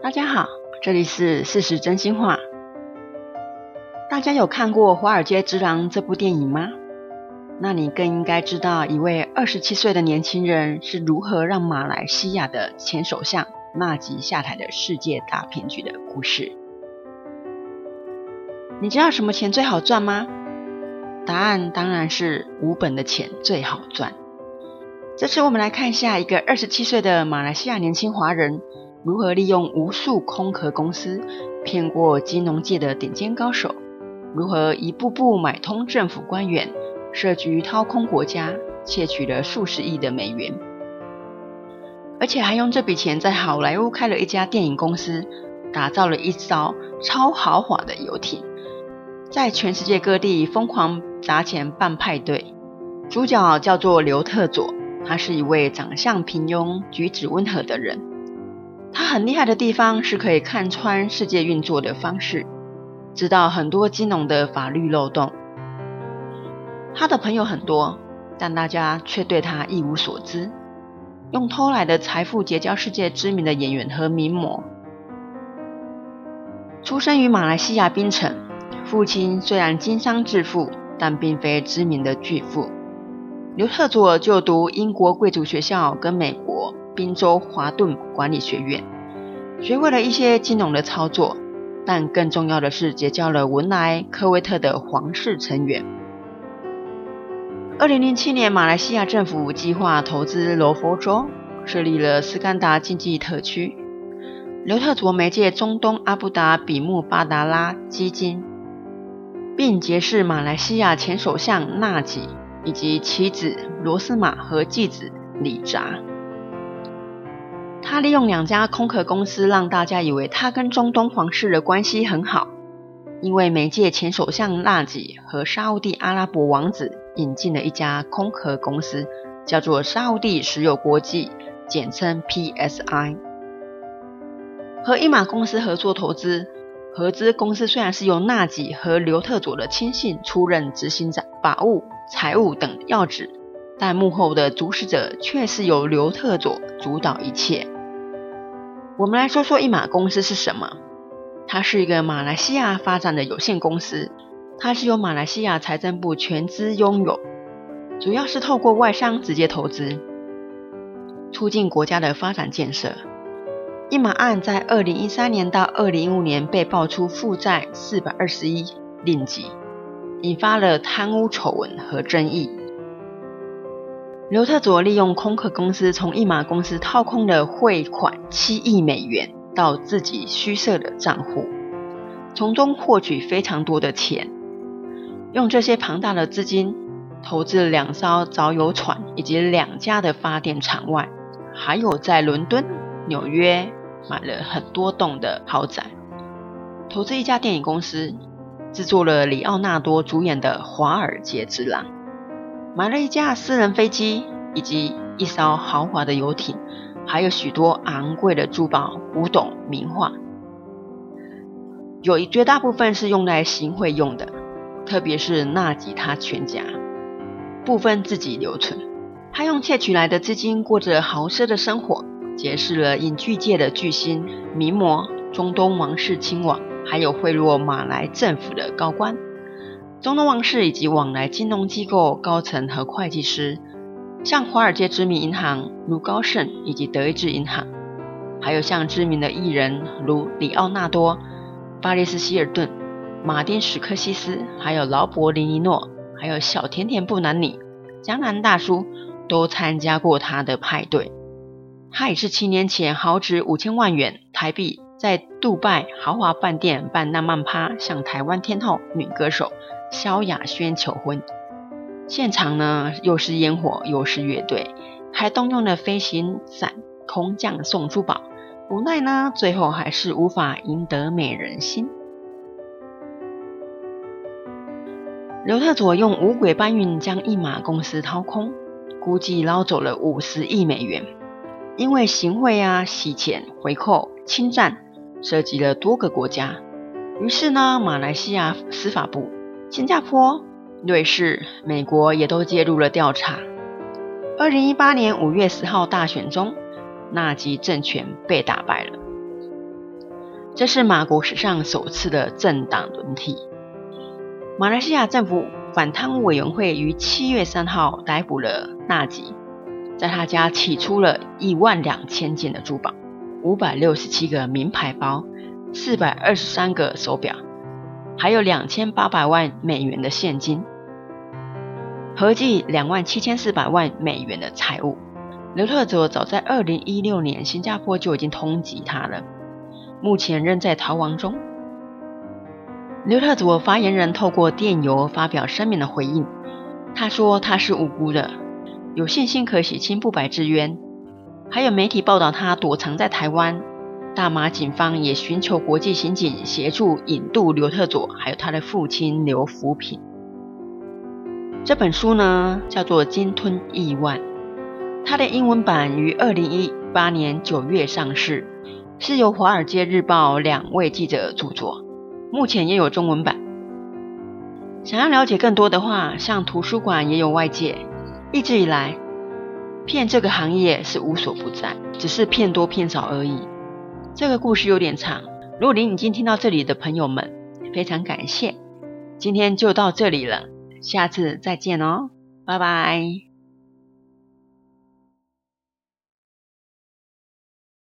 大家好，这里是事实真心话。大家有看过《华尔街之狼》这部电影吗？那你更应该知道一位二十七岁的年轻人是如何让马来西亚的前首相纳吉下台的世界大骗局的故事。你知道什么钱最好赚吗？答案当然是无本的钱最好赚。这次我们来看一下一个二十七岁的马来西亚年轻华人。如何利用无数空壳公司骗过金融界的顶尖高手？如何一步步买通政府官员，设局掏空国家，窃取了数十亿的美元？而且还用这笔钱在好莱坞开了一家电影公司，打造了一艘超豪华的游艇，在全世界各地疯狂砸钱办派对。主角叫做刘特佐，他是一位长相平庸、举止温和的人。他很厉害的地方是可以看穿世界运作的方式，知道很多金融的法律漏洞。他的朋友很多，但大家却对他一无所知。用偷来的财富结交世界知名的演员和名模。出生于马来西亚槟城，父亲虽然经商致富，但并非知名的巨富。刘特佐就读英国贵族学校跟美国。宾州华顿管理学院学会了一些金融的操作，但更重要的是结交了文莱、科威特的皇室成员。二零零七年，马来西亚政府计划投资罗佛州，设立了斯干达经济特区。刘特卓媒介中东阿布达比穆巴达拉基金，并结识马来西亚前首相纳吉以及妻子罗斯玛和继子李扎。他利用两家空壳公司，让大家以为他跟中东皇室的关系很好，因为媒介前首相纳吉和沙乌地阿拉伯王子引进了一家空壳公司，叫做沙乌地石油国际，简称 PSI。和一马公司合作投资，合资公司虽然是由纳吉和刘特佐的亲信出任执行长、法务、财务等要职，但幕后的主使者却是由刘特佐主导一切。我们来说说一马公司是什么？它是一个马来西亚发展的有限公司，它是由马来西亚财政部全资拥有，主要是透过外商直接投资，促进国家的发展建设。一马案在二零一三年到二零一五年被爆出负债四百二十一令吉，引发了贪污丑闻和争议。刘特佐利用空壳公司从一马公司套空的汇款七亿美元到自己虚设的账户，从中获取非常多的钱，用这些庞大的资金投资了两艘藻油船以及两家的发电厂外，还有在伦敦、纽约买了很多栋的豪宅，投资一家电影公司，制作了李奥纳多主演的《华尔街之狼》。买了一架私人飞机，以及一艘豪华的游艇，还有许多昂贵的珠宝、古董、名画。有一绝大部分是用来行贿用的，特别是纳吉他全家，部分自己留存。他用窃取来的资金过着豪奢的生活，结识了影剧界的巨星、名模、中东王室亲王，还有贿赂马来政府的高官。中东王室以及往来金融机构高层和会计师，像华尔街知名银行如高盛以及德意志银行，还有像知名的艺人如里奥纳多、巴里斯希尔顿、马丁史科西斯，还有劳勃林尼诺，还有小甜甜布兰妮、江南大叔，都参加过他的派对。他也是七年前豪值五千万元台币，在杜拜豪华饭店办浪漫趴，向台湾天后女歌手。萧亚轩求婚，现场呢又是烟火又是乐队，还动用了飞行伞空降送珠宝，无奈呢最后还是无法赢得美人心。刘特佐用五轨搬运将一马公司掏空，估计捞走了五十亿美元，因为行贿啊、洗钱、回扣、侵占，涉及了多个国家，于是呢马来西亚司法部。新加坡、瑞士、美国也都介入了调查。二零一八年五月十号大选中，纳吉政权被打败了。这是马国史上首次的政党轮替。马来西亚政府反贪污委员会于七月三号逮捕了纳吉，在他家起出了一万两千件的珠宝，五百六十七个名牌包，四百二十三个手表，还有两千八百万美元的现金，合计两万七千四百万美元的财物。刘特佐早在二零一六年新加坡就已经通缉他了，目前仍在逃亡中。刘特佐发言人透过电邮发表声明的回应，他说他是无辜的，有信心可洗清不白之冤。还有媒体报道他躲藏在台湾，大马警方也寻求国际刑警协助引渡刘特佐，还有他的父亲刘福平。这本书呢叫做《鲸吞亿万》，它的英文版于二零一八年九月上市，是由《华尔街日报》两位记者著作。目前也有中文版。想要了解更多的话，像图书馆也有外借。一直以来，骗这个行业是无所不在，只是骗多骗少而已。这个故事有点长，如果您已经听到这里的朋友们，非常感谢。今天就到这里了，下次再见哦，拜拜。